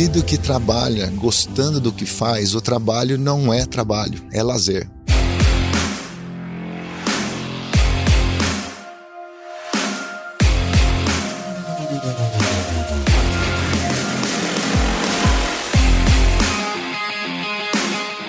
indivíduo que trabalha gostando do que faz, o trabalho não é trabalho, é lazer.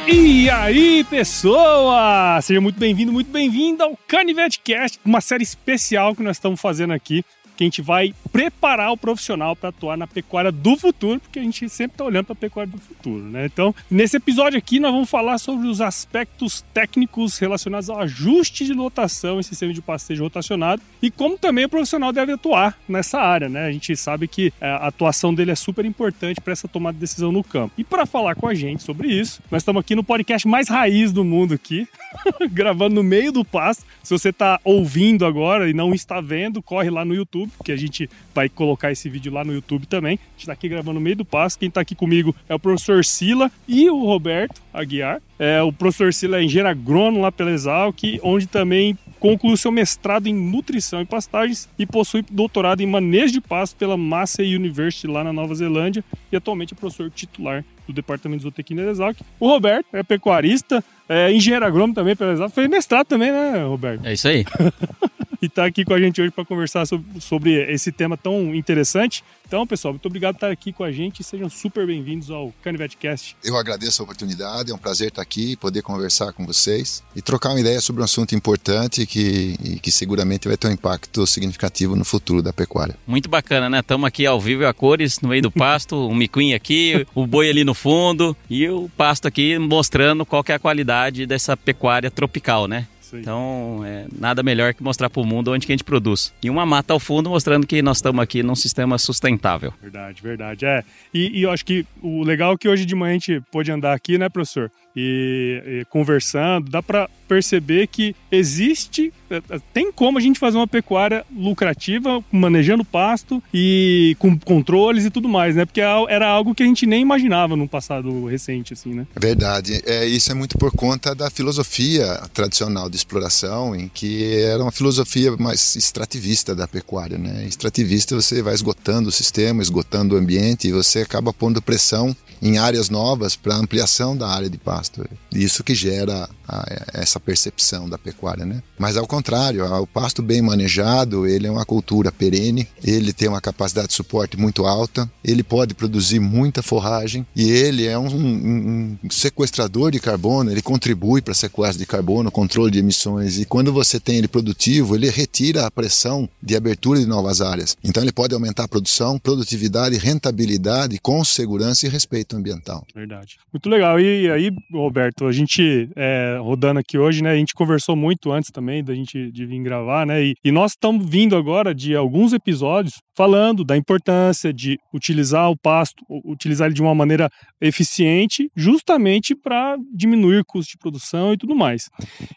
E aí, pessoa! Seja muito bem-vindo, muito bem-vindo ao Canivete Cast, uma série especial que nós estamos fazendo aqui que a gente vai preparar o profissional para atuar na pecuária do futuro, porque a gente sempre está olhando para a pecuária do futuro, né? Então, nesse episódio aqui, nós vamos falar sobre os aspectos técnicos relacionados ao ajuste de lotação em sistema de pastejo rotacionado e como também o profissional deve atuar nessa área, né? A gente sabe que é, a atuação dele é super importante para essa tomada de decisão no campo. E para falar com a gente sobre isso, nós estamos aqui no podcast mais raiz do mundo aqui, gravando no meio do pasto. Se você está ouvindo agora e não está vendo, corre lá no YouTube que a gente vai colocar esse vídeo lá no YouTube também. A gente está aqui gravando no meio do passo. Quem está aqui comigo é o professor Sila e o Roberto Aguiar. É, o professor Sila é engenheiro agrônomo lá pela Exalc, onde também concluiu seu mestrado em nutrição e pastagens e possui doutorado em manejo de pasto pela Massey University lá na Nova Zelândia e atualmente é professor titular do Departamento de Zootecnia da Exalc. O Roberto é pecuarista, é engenheiro agrônomo também pela Exalc, fez mestrado também, né, Roberto? É isso aí. e está aqui com a gente hoje para conversar sobre, sobre, esse tema tão interessante. Então, pessoal, muito obrigado por estar aqui com a gente e sejam super bem-vindos ao Canivete Cast. Eu agradeço a oportunidade, é um prazer estar aqui, poder conversar com vocês e trocar uma ideia sobre um assunto importante que, que seguramente vai ter um impacto significativo no futuro da pecuária. Muito bacana, né? Estamos aqui ao vivo a cores, no meio do pasto, o miquinho aqui, o boi ali no fundo e o pasto aqui mostrando qual é a qualidade dessa pecuária tropical, né? Então, é nada melhor que mostrar para o mundo onde que a gente produz. E uma mata ao fundo mostrando que nós estamos aqui num sistema sustentável. Verdade, verdade. É. E, e eu acho que o legal é que hoje de manhã a gente pôde andar aqui, né, professor? E, e conversando, dá para perceber que existe, é, é, tem como a gente fazer uma pecuária lucrativa, manejando pasto e com controles e tudo mais, né? Porque é era algo que a gente nem imaginava no passado recente, assim, né? Verdade. É, isso é muito por conta da filosofia tradicional de exploração, em que era uma filosofia mais extrativista da pecuária, né? Extrativista você vai esgotando o sistema, esgotando o ambiente e você acaba pondo pressão em áreas novas para ampliação da área de pasto. Isso que gera a, essa percepção da pecuária, né? Mas ao contrário, o pasto bem manejado, ele é uma cultura perene, ele tem uma capacidade de suporte muito alta, ele pode produzir muita forragem e ele é um, um, um sequestrador de carbono, ele contribui para sequestro de carbono, controle de emissões e quando você tem ele produtivo, ele retira a pressão de abertura de novas áreas. Então ele pode aumentar a produção, produtividade, rentabilidade com segurança e respeito ambiental. Verdade. Muito legal. E aí, Roberto, a gente é, rodando aqui hoje, né? A gente conversou muito antes também da gente de vir gravar, né? E, e nós estamos vindo agora de alguns episódios falando da importância de utilizar o pasto, utilizar ele de uma maneira eficiente, justamente para diminuir custo de produção e tudo mais.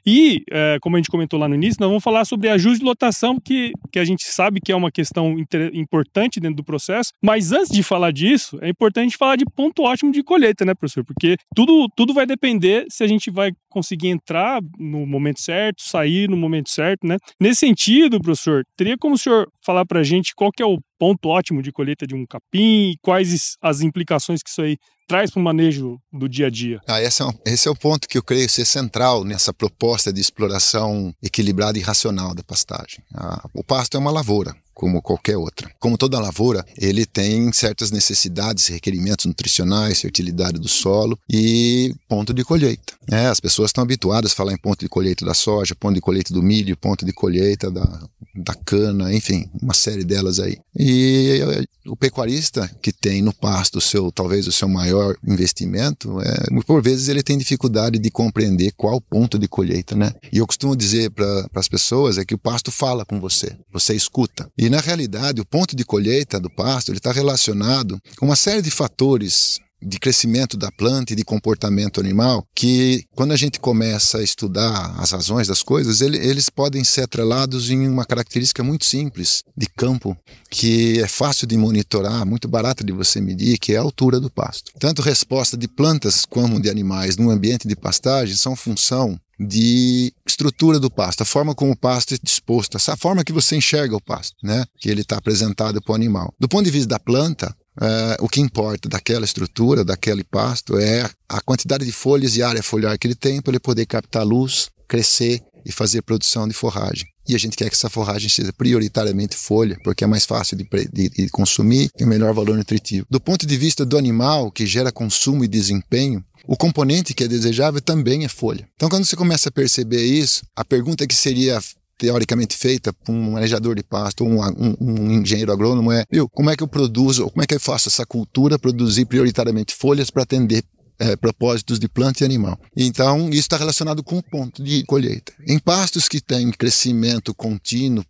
E, é, como a gente comentou lá no início, nós vamos falar sobre ajuste de lotação, que, que a gente sabe que é uma questão importante dentro do processo, mas antes de falar disso, é importante falar de ponto ótimo de colheita, né, professor? Porque tudo, tudo vai depender se a gente vai conseguir entrar no momento certo, sair no momento certo, né? Nesse sentido, professor, teria como o senhor falar para a gente qual que é o ponto ótimo de colheita de um capim e quais as implicações que isso aí traz para o manejo do dia a dia? Ah, esse, é um, esse é o ponto que eu creio ser central nessa proposta de exploração equilibrada e racional da pastagem. Ah, o pasto é uma lavoura como qualquer outra. Como toda lavoura, ele tem certas necessidades, requerimentos nutricionais, fertilidade do solo e ponto de colheita. É, as pessoas estão habituadas a falar em ponto de colheita da soja, ponto de colheita do milho, ponto de colheita da, da cana, enfim, uma série delas aí. E eh, o pecuarista que tem no pasto seu, talvez o seu maior investimento, é, por vezes ele tem dificuldade de compreender qual ponto de colheita, né? E eu costumo dizer para as pessoas é que o pasto fala com você, você escuta. E na realidade, o ponto de colheita do pasto está relacionado com uma série de fatores de crescimento da planta e de comportamento animal, que quando a gente começa a estudar as razões das coisas, ele, eles podem ser atrelados em uma característica muito simples de campo, que é fácil de monitorar, muito barata de você medir, que é a altura do pasto. Tanto resposta de plantas como de animais num ambiente de pastagem são função de estrutura do pasto, a forma como o pasto é disposto, essa forma que você enxerga o pasto, né? Que ele está apresentado para o animal. Do ponto de vista da planta, uh, o que importa daquela estrutura, daquele pasto, é a quantidade de folhas e área foliar que ele tem para ele poder captar luz, crescer e fazer produção de forragem. E a gente quer que essa forragem seja prioritariamente folha, porque é mais fácil de, de, de consumir e melhor valor nutritivo. Do ponto de vista do animal, que gera consumo e desempenho, o componente que é desejável também é folha. Então, quando você começa a perceber isso, a pergunta que seria teoricamente feita por um manejador de pasto um, um, um, engenheiro agrônomo é, viu, como é que eu produzo, como é que eu faço essa cultura produzir prioritariamente folhas para atender é, propósitos de planta e animal. Então, isso está relacionado com o ponto de colheita. Em pastos que têm crescimento contínuo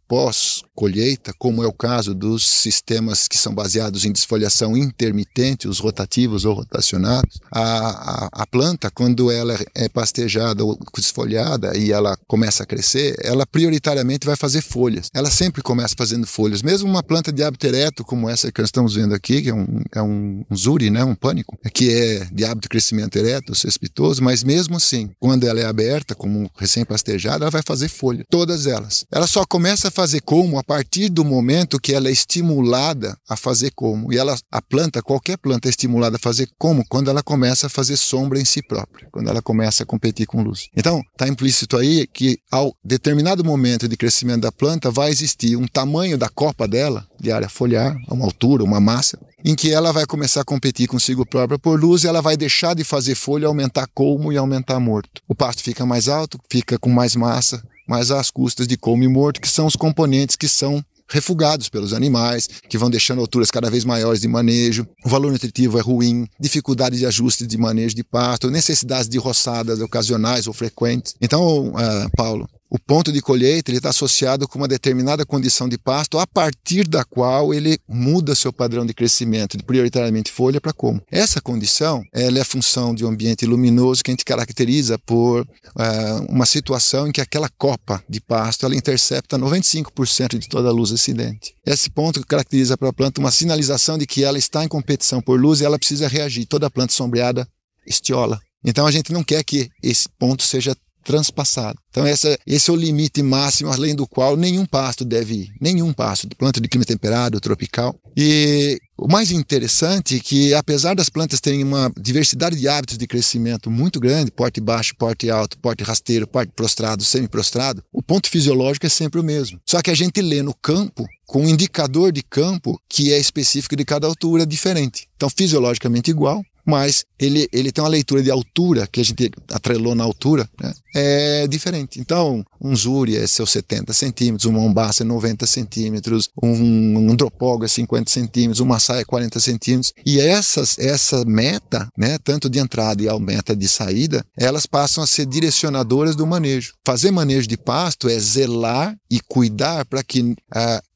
pós-colheita, como é o caso dos sistemas que são baseados em desfoliação intermitente, os rotativos ou rotacionados, a, a, a planta, quando ela é pastejada ou desfolhada e ela começa a crescer, ela prioritariamente vai fazer folhas. Ela sempre começa fazendo folhas. Mesmo uma planta de hábito ereto, como essa que nós estamos vendo aqui, que é um, é um, um zuri, né, um pânico, que é de hábito crescimento ereto, cespitoso, mas mesmo assim, quando ela é aberta, como recém-pastejada, ela vai fazer folha, todas elas. Ela só começa a fazer como a partir do momento que ela é estimulada a fazer como. E ela, a planta, qualquer planta é estimulada a fazer como quando ela começa a fazer sombra em si própria, quando ela começa a competir com luz. Então, está implícito aí que ao determinado momento de crescimento da planta vai existir um tamanho da copa dela, de área foliar, uma altura, uma massa, em que ela vai começar a competir consigo própria por luz e ela vai deixar de fazer folha, aumentar colmo e aumentar morto. O pasto fica mais alto, fica com mais massa, mas às custas de colmo e morto, que são os componentes que são refugados pelos animais, que vão deixando alturas cada vez maiores de manejo, o valor nutritivo é ruim, dificuldade de ajuste de manejo de pasto, necessidades de roçadas ocasionais ou frequentes. Então, uh, Paulo, o ponto de colheita está associado com uma determinada condição de pasto, a partir da qual ele muda seu padrão de crescimento, de prioritariamente folha para como. Essa condição ela é a função de um ambiente luminoso que a gente caracteriza por uh, uma situação em que aquela copa de pasto ela intercepta 95% de toda a luz acidente. Esse ponto caracteriza para a planta uma sinalização de que ela está em competição por luz e ela precisa reagir. Toda planta sombreada estiola. Então a gente não quer que esse ponto seja transpassado. Então essa, esse é o limite máximo além do qual nenhum pasto deve ir, nenhum pasto, planta de clima temperado, tropical. E o mais interessante é que apesar das plantas terem uma diversidade de hábitos de crescimento muito grande, porte baixo, porte alto, porte rasteiro, porte prostrado, semi-prostrado, o ponto fisiológico é sempre o mesmo. Só que a gente lê no campo com um indicador de campo que é específico de cada altura diferente. Então, fisiologicamente igual, mas ele, ele tem uma leitura de altura, que a gente atrelou na altura, né? é diferente. Então, um Zuri é seus 70 centímetros, um Mombasa é 90 centímetros, um, um é 50 centímetros, uma saia é 40 centímetros. E essas, essa meta, né, tanto de entrada e a meta de saída, elas passam a ser direcionadoras do manejo. Fazer manejo de pasto é zelar e cuidar para que uh,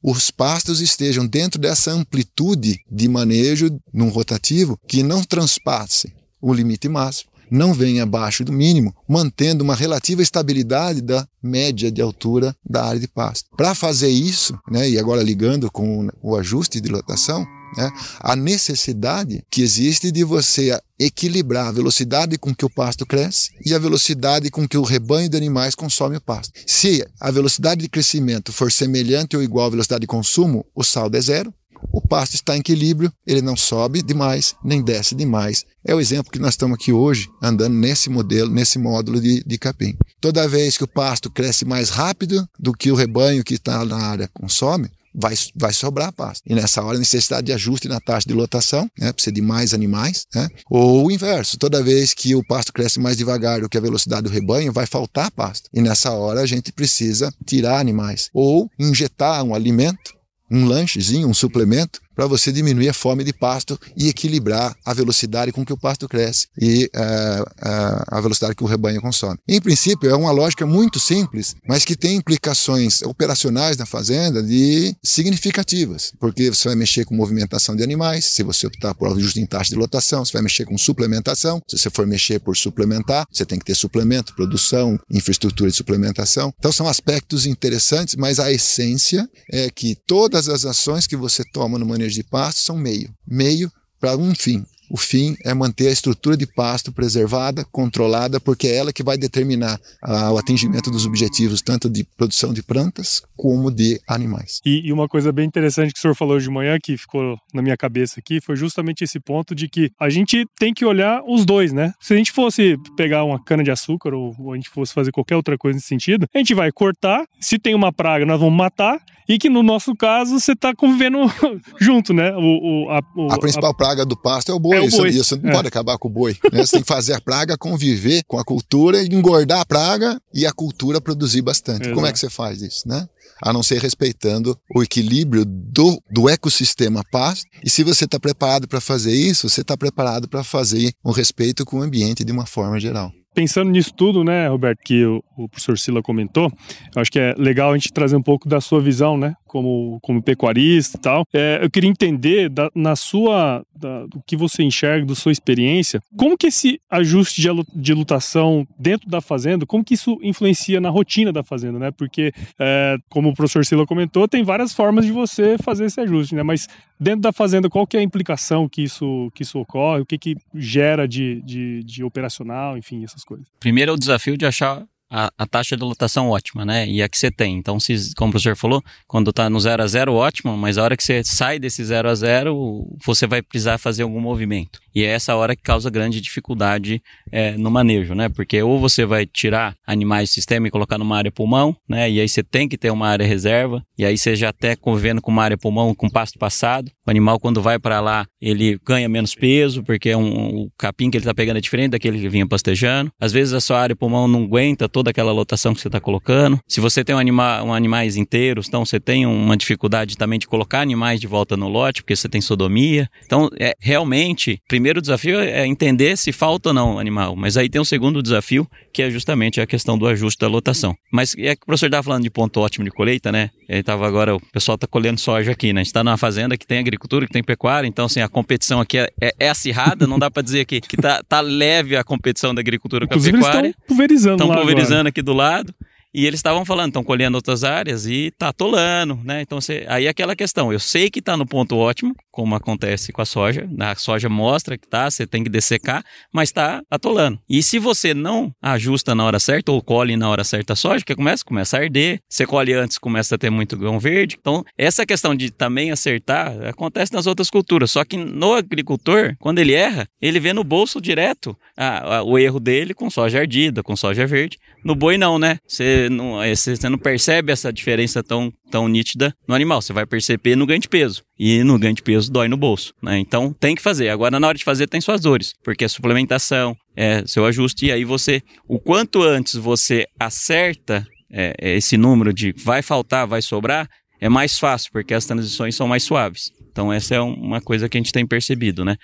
os pastos estejam dentro dessa amplitude de manejo num rotativo que não transpasse o limite máximo, não venha abaixo do mínimo, mantendo uma relativa estabilidade da média de altura da área de pasto. Para fazer isso, né, e agora ligando com o ajuste de lotação, né, a necessidade que existe de você equilibrar a velocidade com que o pasto cresce e a velocidade com que o rebanho de animais consome o pasto. Se a velocidade de crescimento for semelhante ou igual à velocidade de consumo, o saldo é zero o pasto está em equilíbrio, ele não sobe demais, nem desce demais. É o exemplo que nós estamos aqui hoje, andando nesse modelo, nesse módulo de, de capim. Toda vez que o pasto cresce mais rápido do que o rebanho que está na área consome, vai, vai sobrar pasto. E nessa hora, necessidade de ajuste na taxa de lotação, né, precisa de mais animais, né? ou o inverso, toda vez que o pasto cresce mais devagar do que a velocidade do rebanho, vai faltar pasto. E nessa hora, a gente precisa tirar animais, ou injetar um alimento um lanchezinho, um suplemento, para você diminuir a fome de pasto e equilibrar a velocidade com que o pasto cresce e uh, uh, a velocidade que o rebanho consome. Em princípio, é uma lógica muito simples, mas que tem implicações operacionais na fazenda de significativas, porque você vai mexer com movimentação de animais, se você optar por ajuste em taxa de lotação, você vai mexer com suplementação, se você for mexer por suplementar, você tem que ter suplemento, produção, infraestrutura de suplementação. Então são aspectos interessantes, mas a essência é que todas as ações que você toma no manejo de pasto são meio. Meio para um fim. O fim é manter a estrutura de pasto preservada, controlada, porque é ela que vai determinar ah, o atingimento dos objetivos tanto de produção de plantas como de animais. E, e, uma coisa bem interessante que o senhor falou de manhã, que ficou na minha cabeça aqui, foi justamente esse ponto de que a gente tem que olhar os dois, né? Se a gente fosse pegar uma cana de açúcar ou, ou a gente fosse fazer qualquer outra coisa nesse sentido, a gente vai cortar, se tem uma praga, nós vamos matar, e que no nosso caso você está convivendo junto, né? O, o, a, o, a, principal a... praga do pasto é o boi. É o boi. Você não é. pode acabar com o boi. Né? Você tem que fazer a praga conviver com a cultura, engordar a praga e a cultura produzir bastante. Exato. Como é que você faz isso, né? a não ser respeitando o equilíbrio do, do ecossistema pasto. E se você está preparado para fazer isso, você está preparado para fazer um respeito com o ambiente de uma forma geral pensando nisso tudo, né, Roberto, que o, o, professor Sila comentou, eu acho que é legal a gente trazer um pouco da sua visão, né, como, como pecuarista e tal. É, eu queria entender, da, na sua, da, do que você enxerga, da sua experiência, como que esse ajuste de, lutação dentro da fazenda, como que isso influencia na rotina da fazenda, né, porque, é, como o professor Sila comentou, tem várias formas de você fazer esse ajuste, né, mas dentro da fazenda, qual que é a implicação que isso, que isso ocorre, o que que gera de, de, de operacional, enfim, essas coisas? Primeiro é o desafio de achar a, a, taxa de lotação ótima, né? E a que você tem. Então, se, como o professor falou, quando está no 0 a 0 ótimo, mas a hora que você sai desse 0 a 0 você vai precisar fazer algum movimento. E é essa hora que causa grande dificuldade é, no manejo, né? Porque ou você vai tirar animais do sistema e colocar numa área pulmão, né? E aí você tem que ter uma área reserva, e aí você já até convivendo com uma área pulmão com pasto passado. O animal, quando vai para lá, ele ganha menos peso, porque é um, o capim que ele está pegando é diferente daquele que vinha pastejando. Às vezes a sua área pulmão não aguenta toda aquela lotação que você está colocando. Se você tem um, anima, um animais inteiros, então você tem uma dificuldade também de colocar animais de volta no lote, porque você tem sodomia. Então, é, realmente, primeiro desafio é entender se falta ou não animal. Mas aí tem um segundo desafio, que é justamente a questão do ajuste da lotação. Mas é que o professor estava falando de ponto ótimo de colheita, né? Ele estava agora, o pessoal está colhendo soja aqui, né? A gente está numa fazenda que tem agricultura, que tem pecuária, então assim, a competição aqui é, é, é acirrada, não dá para dizer que, que tá, tá leve a competição da agricultura com Inclusive, a pecuária. Eles estão pulverizando Estão pulverizando agora. aqui do lado. E eles estavam falando, estão colhendo outras áreas e tá atolando, né? Então, você, aí é aquela questão, eu sei que está no ponto ótimo, como acontece com a soja, a soja mostra que tá, você tem que dessecar, mas está atolando. E se você não ajusta na hora certa ou colhe na hora certa a soja, que começa, começa a arder, você colhe antes, começa a ter muito grão verde. Então, essa questão de também acertar acontece nas outras culturas, só que no agricultor, quando ele erra, ele vê no bolso direto a, a, o erro dele com soja ardida, com soja verde. No boi não, né? Você não, é, você não percebe essa diferença tão, tão nítida no animal. Você vai perceber no ganho de peso. E no ganho de peso dói no bolso. Né? Então tem que fazer. Agora, na hora de fazer, tem suas dores. Porque é suplementação, é seu ajuste. E aí você, o quanto antes você acerta é, esse número de vai faltar, vai sobrar, é mais fácil, porque as transições são mais suaves. Então, essa é uma coisa que a gente tem percebido, né?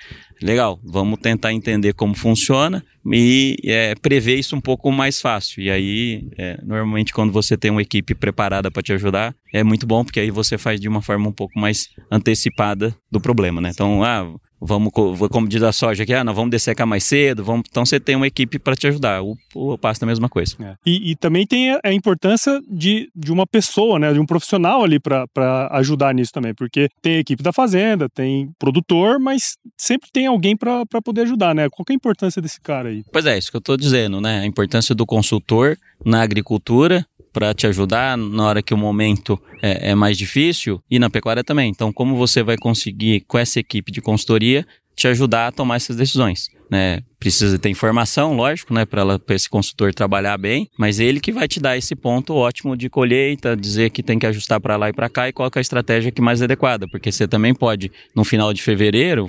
Legal, vamos tentar entender como funciona e é, prever isso um pouco mais fácil. E aí, é, normalmente, quando você tem uma equipe preparada para te ajudar, é muito bom, porque aí você faz de uma forma um pouco mais antecipada do problema, né? Então, ah, vamos, como diz a soja aqui, ah, não, vamos dessecar mais cedo, vamos, então você tem uma equipe para te ajudar. O, o pasto é a mesma coisa. É. E, e, também tem a, importância de, de uma pessoa, né, de um profissional ali para ajudar nisso também, porque tem a equipe da fazenda, tem produtor, mas sempre tem alguém para poder ajudar, né? Qual é a importância desse cara aí? Pois é, isso que eu estou dizendo, né? A importância do consultor na agricultura para te ajudar na hora que o momento é, é mais difícil e na pecuária também. Então, como você vai conseguir, com essa equipe de consultoria, te ajudar a tomar essas decisões? Né? Precisa ter informação, lógico, né, para esse consultor trabalhar bem, mas ele que vai te dar esse ponto ótimo de colheita, dizer que tem que ajustar para lá e para cá e qual é a estratégia que mais adequada, porque você também pode, no final de fevereiro,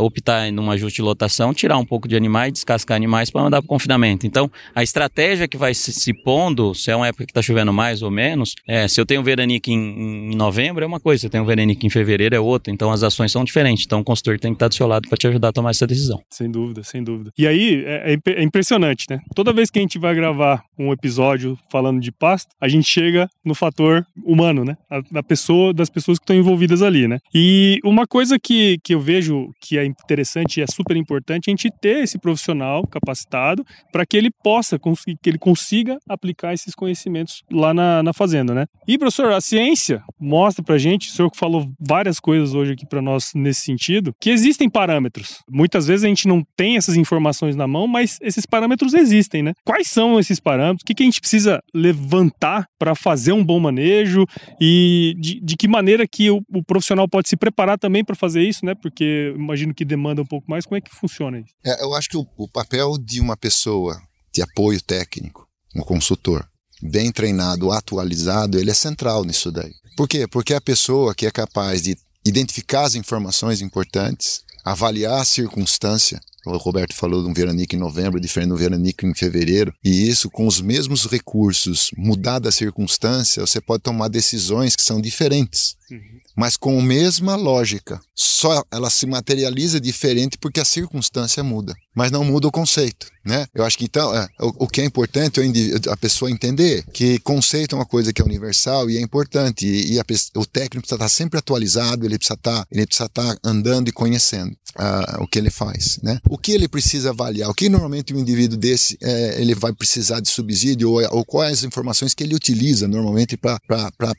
optar em um ajuste de lotação, tirar um pouco de animais, descascar animais para mandar para o confinamento. Então, a estratégia que vai se, pondo, se é uma época que está chovendo mais ou menos, é, se eu tenho veranique em, em novembro é uma coisa, se eu tenho veranique em fevereiro é outra, então as ações são diferentes. Então, o consultor tem que estar do seu lado para te ajudar a tomar essa decisão. Sem dúvida, sem dúvida. E aí é, é, é, impressionante, né? Toda vez que a gente vai gravar um episódio falando de pasto, a gente chega no fator humano, né? A, da pessoa, das pessoas que estão envolvidas ali, né? E uma coisa que, que eu vejo que é interessante e é super importante é a gente ter esse profissional capacitado para que ele possa que ele consiga aplicar esses conhecimentos lá na, na fazenda, né? E professor, a ciência mostra pra gente, o senhor falou várias coisas hoje aqui para nós nesse sentido, que existem parâmetros. Muitas vezes a gente não tem essas informações na mão, mas esses parâmetros existem, né? Quais são esses parâmetros? O que, que a gente precisa levantar para fazer um bom manejo e de, de que maneira que o, o, profissional pode se preparar também para fazer isso, né? Porque imagino que demanda um pouco mais. Como é que funciona isso? É, eu acho que o, o papel de uma pessoa de apoio técnico, um consultor, bem treinado, atualizado, ele é central nisso daí. Por quê? Porque é a pessoa que é capaz de identificar as informações importantes, avaliar a circunstância. O Roberto falou de um veranico em novembro, diferente do veranico em fevereiro, e isso com os mesmos recursos, mudada a circunstância, você pode tomar decisões que são diferentes. Uhum mas com a mesma lógica. Só ela se materializa diferente porque a circunstância muda, mas não muda o conceito, né? Eu acho que então é, o, o, que é importante é a pessoa entender que conceito é uma coisa que é universal e é importante e, e a, o técnico precisa estar sempre atualizado, ele precisa estar, ele precisa estar andando e conhecendo uh, o que ele faz, né? O que ele precisa avaliar? O que normalmente um indivíduo desse é, ele vai precisar de subsídio ou, ou quais informações que ele utiliza normalmente para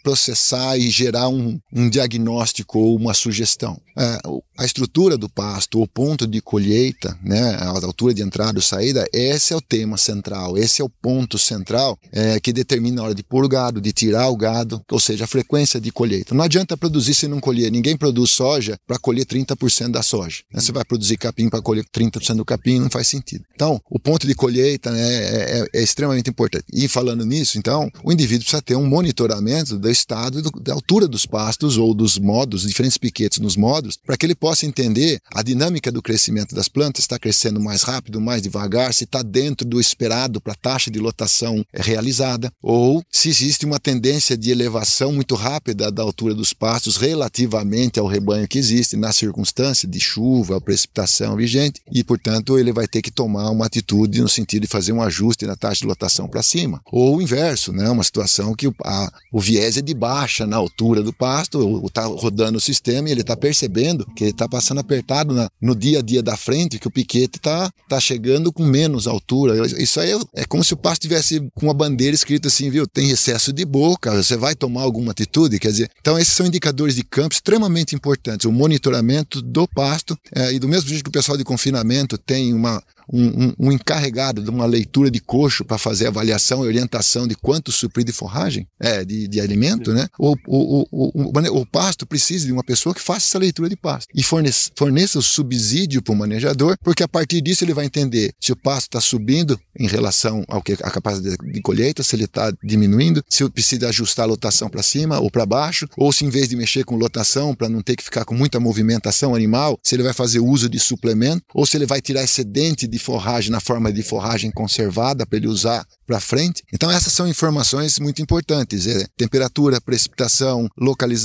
processar e gerar um, um diagnóstico ou uma sugestão. É, a estrutura do pasto, o ponto de colheita, né, a altura de entrada ou saída, esse é o tema central, esse é o ponto central é, que determina a hora de pôr o gado, de tirar o gado, ou seja, a frequência de colheita. Não adianta produzir se não colher. Ninguém produz soja para colher 30% da soja. Né? Você vai produzir capim para colher 30% do capim, não faz sentido. Então, o ponto de colheita né, é, é, é, extremamente importante. E falando nisso, então, o indivíduo precisa ter um monitoramento do estado do, da altura dos pastos ou dos modos, diferentes piquetes nos modos, para que ele possa entender a dinâmica do crescimento das plantas, está crescendo mais rápido, mais devagar, se está dentro do esperado para a taxa de lotação realizada, ou se existe uma tendência de elevação muito rápida da altura dos pastos relativamente ao rebanho que existe na circunstância de chuva, precipitação vigente, e portanto ele vai ter que tomar uma atitude no sentido de fazer um ajuste na taxa de lotação para cima. Ou o inverso, né? uma situação que o, a, o viés é de baixa na altura do pasto, está rodando o sistema e ele está percebendo que ele está passando apertado na, no dia a dia da frente, que o piquete está tá chegando com menos altura. Isso aí é, é como se o pasto tivesse com uma bandeira escrita assim, viu? Tem excesso de boca, você vai tomar alguma atitude? Quer dizer, então esses são indicadores de campo extremamente importantes. O monitoramento do pasto é, e do mesmo jeito que o pessoal de confinamento tem uma, um, um, um, encarregado de uma leitura de coxo para fazer avaliação e orientação de quanto suprir de forragem, é, de, de alimento, né? O, o, o, o, pasto precisa de uma pessoa que faça essa leitura de pasto e forneça, forneça o subsídio para o manejador, porque a partir disso ele vai entender se o pasto está subindo em relação ao que a capacidade de colheita, se ele está diminuindo, se precisa ajustar a lotação para cima ou para baixo, ou se em vez de mexer com lotação para não ter que ficar com muita movimentação animal, se ele vai fazer uso de suplemento, ou se ele vai tirar excedente de de forragem na forma de forragem conservada para ele usar para frente. Então essas são informações muito importantes: é, temperatura, precipitação, localização,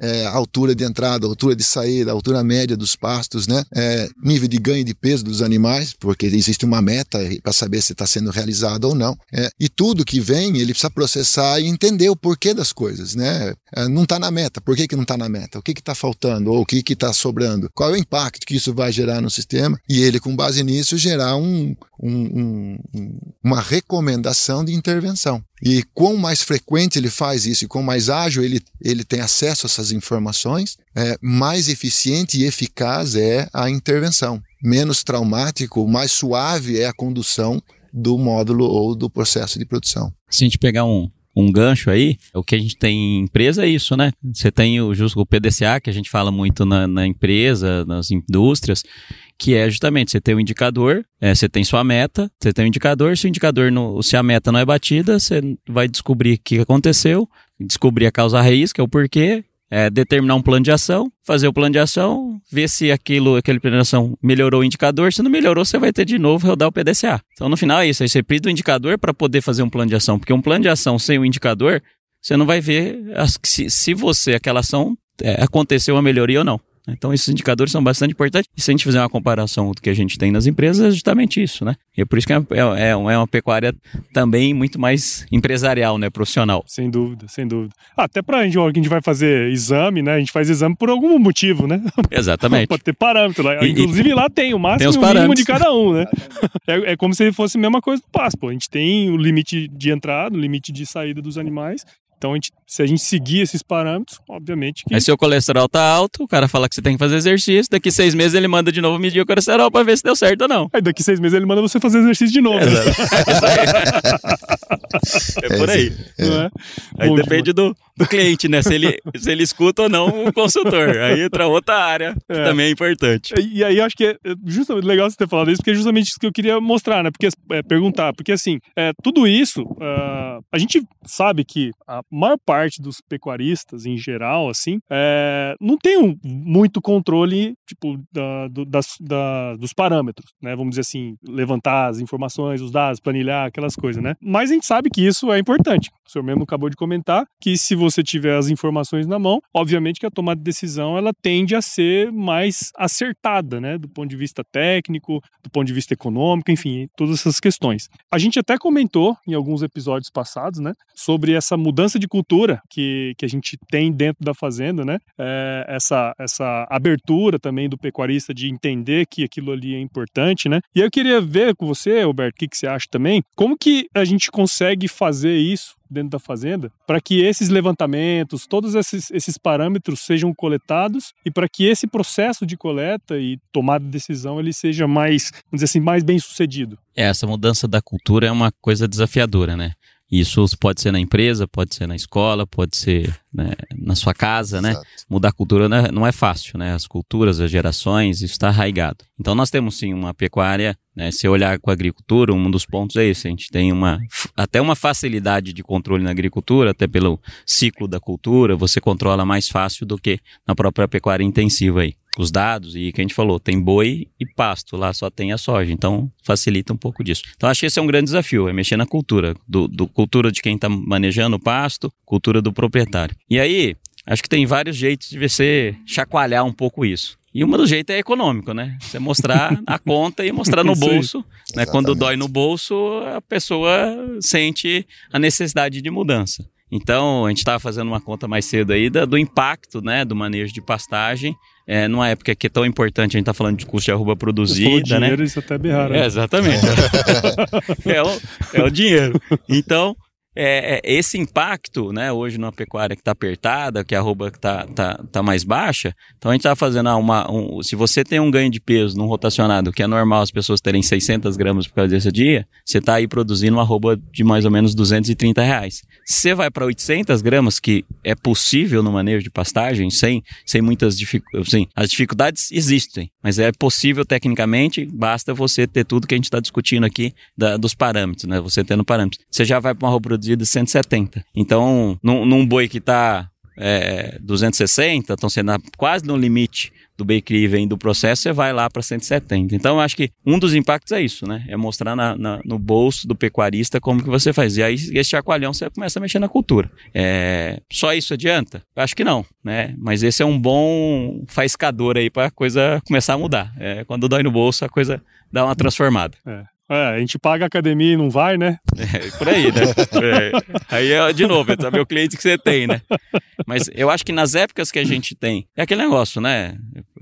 é, altura de entrada, altura de saída, altura média dos pastos, né? É, nível de ganho de peso dos animais, porque existe uma meta para saber se está sendo realizado ou não. É, e tudo que vem ele precisa processar e entender o porquê das coisas, né? É, não está na meta, por que, que não está na meta? O que está faltando ou o que está sobrando? Qual é o impacto que isso vai gerar no sistema? E ele, com base nisso, gerar um, um, um, uma recomendação de intervenção. E quanto mais frequente ele faz isso e quanto mais ágil ele, ele tem acesso a essas informações, é, mais eficiente e eficaz é a intervenção. Menos traumático, mais suave é a condução do módulo ou do processo de produção. Se a gente pegar um, um gancho aí, o que a gente tem em empresa é isso, né? Você tem o, o PDCA, que a gente fala muito na, na empresa, nas indústrias, que é justamente você tem um indicador, é, você tem sua meta, você tem um indicador, se o indicador, no, se a meta não é batida, você vai descobrir o que aconteceu, descobrir a causa raiz, que é o porquê, é, determinar um plano de ação, fazer o plano de ação, ver se aquilo, aquele plano de ação melhorou o indicador. Se não melhorou, você vai ter de novo rodar o PDCA. Então, no final é isso. Aí você precisa do indicador para poder fazer um plano de ação. Porque um plano de ação sem o indicador, você não vai ver se, se você, aquela ação, é, aconteceu uma melhoria ou não. Então, esses indicadores são bastante importantes. E se a gente fizer uma comparação do que a gente tem nas empresas, é justamente isso, né? E é por isso que é, é, é uma pecuária também muito mais empresarial, né? Profissional. Sem dúvida, sem dúvida. Até para a gente, a gente vai fazer exame, né? A gente faz exame por algum motivo, né? Exatamente. Pode ter parâmetro lá. E, Inclusive lá tem o máximo tem e o mínimo de cada um, né? é, é como se fosse a mesma coisa do passo, pô. A gente tem o limite de entrada, o limite de saída dos animais então, a gente, se a gente seguir esses parâmetros, obviamente que. Aí, seu colesterol tá alto, o cara fala que você tem que fazer exercício, daqui seis meses ele manda de novo medir o colesterol pra ver se deu certo ou não. Aí, daqui seis meses ele manda você fazer exercício de novo. Né? é por aí. É. É? Aí Bom, depende do, do cliente, né? Se ele, se ele escuta ou não o consultor. Aí entra outra área, que é. também é importante. E, e aí, acho que é, é justamente legal você ter falado isso, porque é justamente isso que eu queria mostrar, né? Porque, é, perguntar. Porque, assim, é, tudo isso, uh, a gente sabe que a maior parte dos pecuaristas, em geral, assim, é, não tem um, muito controle, tipo, da, do, das, da, dos parâmetros, né? Vamos dizer assim, levantar as informações, os dados, planilhar, aquelas coisas, né? Mas a gente sabe que isso é importante. O senhor mesmo acabou de comentar que se você tiver as informações na mão, obviamente que a tomada de decisão ela tende a ser mais acertada, né? Do ponto de vista técnico, do ponto de vista econômico, enfim, todas essas questões. A gente até comentou em alguns episódios passados, né? Sobre essa mudança de cultura que, que a gente tem dentro da fazenda, né? É, essa, essa abertura também do pecuarista de entender que aquilo ali é importante, né? E eu queria ver com você, Roberto, o que, que você acha também, como que a gente consegue fazer isso dentro da fazenda, para que esses levantamentos, todos esses, esses parâmetros sejam coletados e para que esse processo de coleta e tomada de decisão ele seja mais, vamos dizer assim, mais bem sucedido. É, essa mudança da cultura é uma coisa desafiadora, né? Isso pode ser na empresa, pode ser na escola, pode ser né, na sua casa, né? Exato. Mudar a cultura não é, não é, fácil, né? As culturas, as gerações, isso está arraigado. Então nós temos sim uma pecuária, né? Se olhar com a agricultura, um dos pontos é esse. A gente tem uma até uma facilidade de controle na agricultura, até pelo ciclo da cultura, você controla mais fácil do que na própria pecuária intensiva aí os dados e que a gente falou, tem boi e pasto, lá só tem a soja, então facilita um pouco disso. Então acho que esse é um grande desafio, é mexer na cultura, do, do cultura de quem está manejando o pasto, cultura do proprietário. E aí, acho que tem vários jeitos de você chacoalhar um pouco isso. E um dos jeitos é econômico, né? Você mostrar a conta e mostrar no bolso. Né? Quando dói no bolso, a pessoa sente a necessidade de mudança. Então, a gente estava fazendo uma conta mais cedo aí do impacto né, do manejo de pastagem é, numa época que é tão importante, a gente está falando de custo de arroba produzida, dinheiro, né? Isso até berraram. É, exatamente. é, o, é o dinheiro. Então, é, é, esse impacto, né, hoje numa pecuária que está apertada, que a arroba está tá, tá mais baixa, então a gente está fazendo ah, uma. Um, se você tem um ganho de peso num rotacionado, que é normal as pessoas terem 600 gramas por causa desse dia, você está aí produzindo uma arroba de mais ou menos 230 reais. Você vai para 800 gramas, que é possível no manejo de pastagem, sem, sem muitas dificuldades. Assim, as dificuldades existem, mas é possível tecnicamente, basta você ter tudo que a gente está discutindo aqui da, dos parâmetros, né? Você tendo parâmetros. Você já vai para uma arroba produzida 170. Então, num, num boi que está é, 260, estão sendo quase no limite do bakery vem do processo, você vai lá para 170. Então, eu acho que um dos impactos é isso, né? É mostrar na, na, no bolso do pecuarista como que você faz. E aí, esse chacoalhão, você começa a mexer na cultura. É, só isso adianta? Eu acho que não, né? Mas esse é um bom faiscador aí para a coisa começar a mudar. É, quando dói no bolso, a coisa dá uma transformada. É. É, a gente paga a academia e não vai, né? É, por aí, né? É. Aí, é, de novo, é saber o cliente que você tem, né? Mas eu acho que nas épocas que a gente tem, é aquele negócio, né?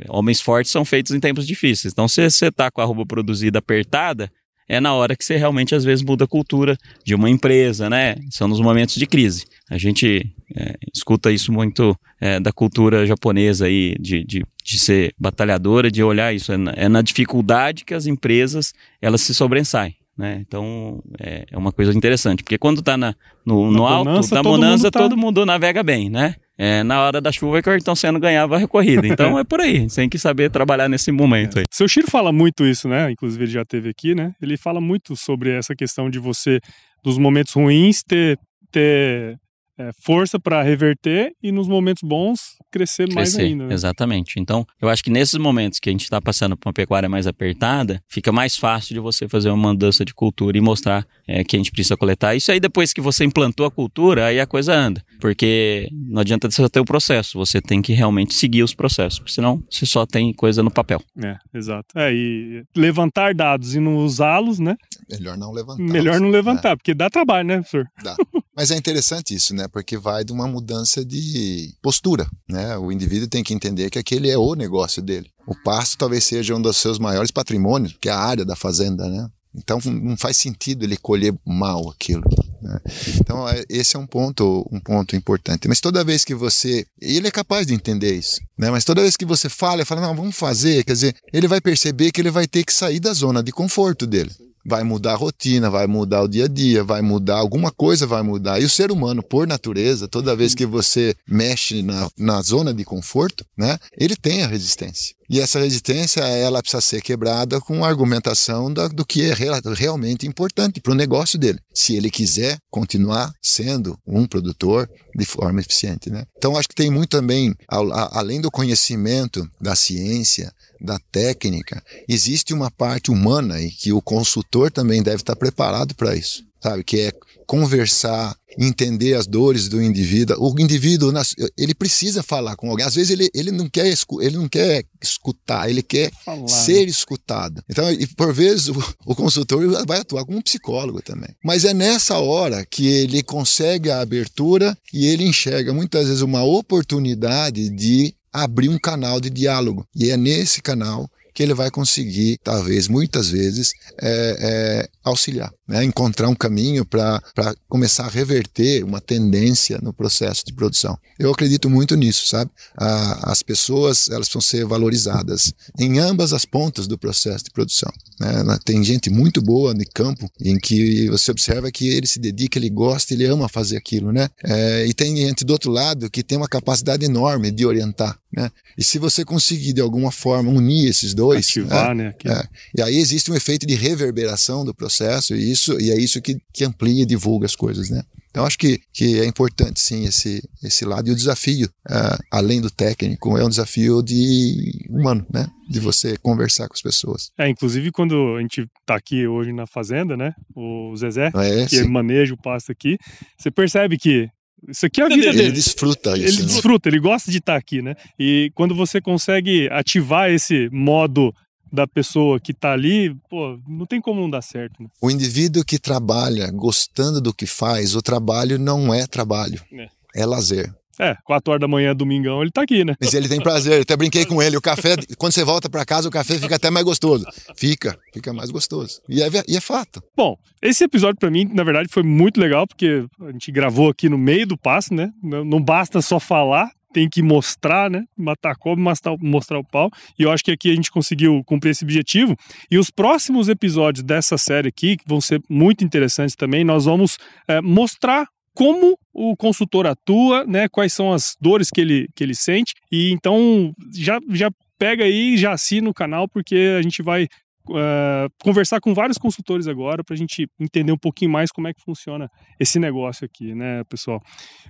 Homens fortes são feitos em tempos difíceis. Então, se você tá com a roupa produzida apertada, é na hora que você realmente, às vezes, muda a cultura de uma empresa, né? São nos momentos de crise. A gente é, escuta isso muito é, da cultura japonesa aí, de, de, de, ser batalhadora, de olhar isso. É na, é na dificuldade que as empresas, elas se sobressaem. Né? Então é, é, uma coisa interessante, porque quando está no, no alto, bonança, na bonança, todo, tá... todo mundo navega bem, né? É, na hora da chuva que o Ayrton Senna ganhava a recorrida. Então é por aí, tem que saber trabalhar nesse momento aí. Seu Chiro fala muito isso, né? Inclusive ele já teve aqui, né? Ele fala muito sobre essa questão de você, dos momentos ruins, ter, ter é, força para reverter e nos momentos bons crescer, crescer mais ainda. Né? Exatamente. Então, eu acho que nesses momentos que a gente está passando por uma pecuária mais apertada, fica mais fácil de você fazer uma mudança de cultura e mostrar é, que a gente precisa coletar. Isso aí, depois que você implantou a cultura, aí a coisa anda. Porque não adianta você ter o processo, você tem que realmente seguir os processos, porque senão você só tem coisa no papel. É, exato. É, e levantar dados e não usá-los, né? Melhor não levantar. Melhor não levantar, é. porque dá trabalho, né, professor? Dá. Mas é interessante isso, né? Porque vai de uma mudança de postura, né? O indivíduo tem que entender que aquele é o negócio dele. O pasto talvez seja um dos seus maiores patrimônios, que é a área da fazenda, né? Então não faz sentido ele colher mal aquilo. Né? Então é, esse é um ponto, um ponto importante. Mas toda vez que você, ele é capaz de entender isso, né? Mas toda vez que você fala, fala não, vamos fazer, quer dizer, ele vai perceber que ele vai ter que sair da zona de conforto dele vai mudar a rotina, vai mudar o dia a dia, vai mudar, alguma coisa vai mudar. E o ser humano, por natureza, toda vez que você mexe na, na zona de conforto, né, ele tem a resistência. E essa resistência, ela precisa ser quebrada com a argumentação da, do que é real, realmente importante para o negócio dele. Se ele quiser continuar sendo um produtor de forma eficiente, né? Então, acho que tem muito também, além do conhecimento da ciência, da técnica, existe uma parte humana e que o consultor também deve estar preparado para isso, sabe? Que é conversar, entender as dores do indivíduo. O indivíduo, ele precisa falar com alguém. Às vezes ele, ele, não, quer, ele não quer escutar, ele quer falar, ser né? escutado. Então, e por vezes, o, o consultor vai atuar como um psicólogo também. Mas é nessa hora que ele consegue a abertura e ele enxerga muitas vezes uma oportunidade de abrir um canal de diálogo. E é nesse canal que ele vai conseguir, talvez, muitas vezes, é, é, auxiliar, né? encontrar um caminho para começar a reverter uma tendência no processo de produção. Eu acredito muito nisso, sabe? A, as pessoas elas vão ser valorizadas em ambas as pontas do processo de produção. Né? Tem gente muito boa no campo em que você observa que ele se dedica, ele gosta, ele ama fazer aquilo, né? É, e tem gente do outro lado que tem uma capacidade enorme de orientar, né? E se você conseguir de alguma forma unir esses dois, ativar, né? né? É, e aí existe um efeito de reverberação do processo processo e isso e é isso que, que amplia e divulga as coisas, né? Então acho que, que é importante sim esse esse lado e o desafio uh, além do técnico é um desafio de humano, né? De você conversar com as pessoas. É, inclusive quando a gente está aqui hoje na fazenda, né? O Zezé é, que sim. maneja o pasto aqui, você percebe que isso aqui é a vida ele dele. Ele desfruta isso. Ele né? desfruta, ele gosta de estar aqui, né? E quando você consegue ativar esse modo da pessoa que está ali, pô, não tem como não dar certo. Né? O indivíduo que trabalha gostando do que faz, o trabalho não é trabalho, é, é lazer. É, 4 horas da manhã, domingão, ele tá aqui, né? Mas ele tem prazer, eu até brinquei com ele. O café, quando você volta para casa, o café fica até mais gostoso. Fica, fica mais gostoso. E é, e é fato. Bom, esse episódio para mim, na verdade, foi muito legal, porque a gente gravou aqui no meio do passo, né? Não basta só falar, tem que mostrar, né? Matar cobra, mostrar, mostrar o pau. E eu acho que aqui a gente conseguiu cumprir esse objetivo. E os próximos episódios dessa série aqui, que vão ser muito interessantes também, nós vamos é, mostrar como o consultor atua, né? Quais são as dores que ele, que ele sente. E então já, já pega aí, já assina o canal, porque a gente vai Uh, conversar com vários consultores agora para a gente entender um pouquinho mais como é que funciona esse negócio aqui, né, pessoal?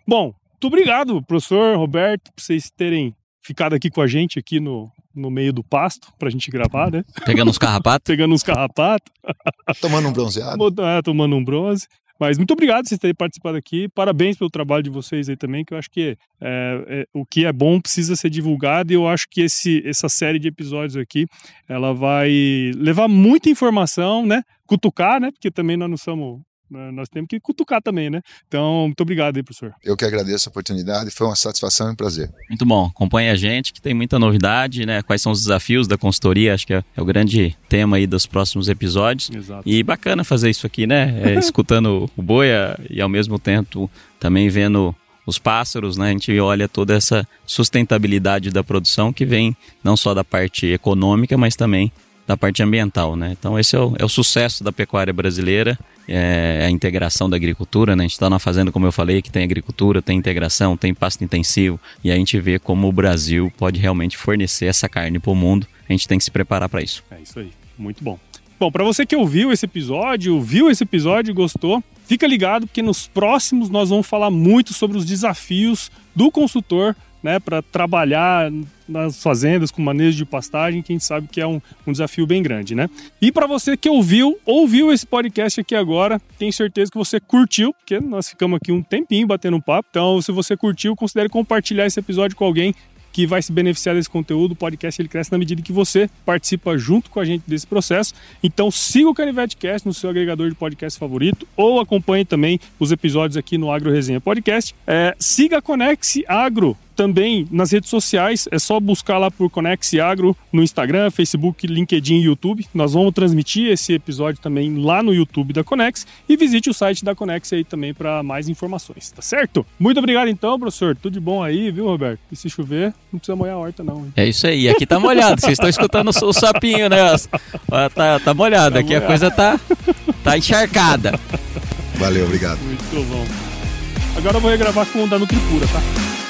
Bom, muito obrigado, professor Roberto, por vocês terem ficado aqui com a gente aqui no, no meio do pasto pra gente gravar, né? Pegando uns carrapatos. Pegando uns carrapatos. tomando um bronzeado. É, tomando um bronze. Mas muito obrigado por vocês terem participado aqui. Parabéns pelo trabalho de vocês aí também, que eu acho que é, é, o que é bom precisa ser divulgado e eu acho que esse, essa série de episódios aqui, ela vai levar muita informação, né? Cutucar, né? Porque também nós não somos nós temos que cutucar também, né? Então, muito obrigado aí, professor. Eu que agradeço a oportunidade, foi uma satisfação e um prazer. Muito bom, acompanhe a gente, que tem muita novidade, né? Quais são os desafios da consultoria, acho que é, é o grande tema aí dos próximos episódios. Exato. E bacana fazer isso aqui, né? É, escutando o boia e ao mesmo tempo também vendo os pássaros, né? A gente olha toda essa sustentabilidade da produção que vem não só da parte econômica, mas também da parte ambiental, né? Então esse é o, é o sucesso da pecuária brasileira, é a integração da agricultura, né? A gente está numa fazenda, como eu falei, que tem agricultura, tem integração, tem pasto intensivo, e a gente vê como o Brasil pode realmente fornecer essa carne para o mundo. A gente tem que se preparar para isso. É isso aí, muito bom. Bom, para você que ouviu esse episódio, viu esse episódio e gostou, fica ligado porque nos próximos nós vamos falar muito sobre os desafios do consultor né, para trabalhar nas fazendas com manejo de pastagem, que a gente sabe que é um, um desafio bem grande, né? E para você que ouviu, ouviu esse podcast aqui agora, tenho certeza que você curtiu, porque nós ficamos aqui um tempinho batendo um papo. Então, se você curtiu, considere compartilhar esse episódio com alguém que vai se beneficiar desse conteúdo. O podcast ele cresce na medida que você participa junto com a gente desse processo. Então siga o Canivete Cast no seu agregador de podcast favorito ou acompanhe também os episódios aqui no Agro Resenha Podcast. É, siga a Conex Agro também nas redes sociais, é só buscar lá por Conex Agro no Instagram, Facebook, LinkedIn e YouTube. Nós vamos transmitir esse episódio também lá no YouTube da Conex e visite o site da Conex aí também para mais informações, tá certo? Muito obrigado então, professor. Tudo de bom aí, viu, Roberto? E se chover, não precisa molhar a horta não. Hein? É isso aí. Aqui tá molhado. Vocês estão escutando o sapinho, né? Tá, tá molhado. Tá Aqui molhado. a coisa tá, tá encharcada. Valeu, obrigado. Muito bom. Agora eu vou regravar com o da Nutripura, tá?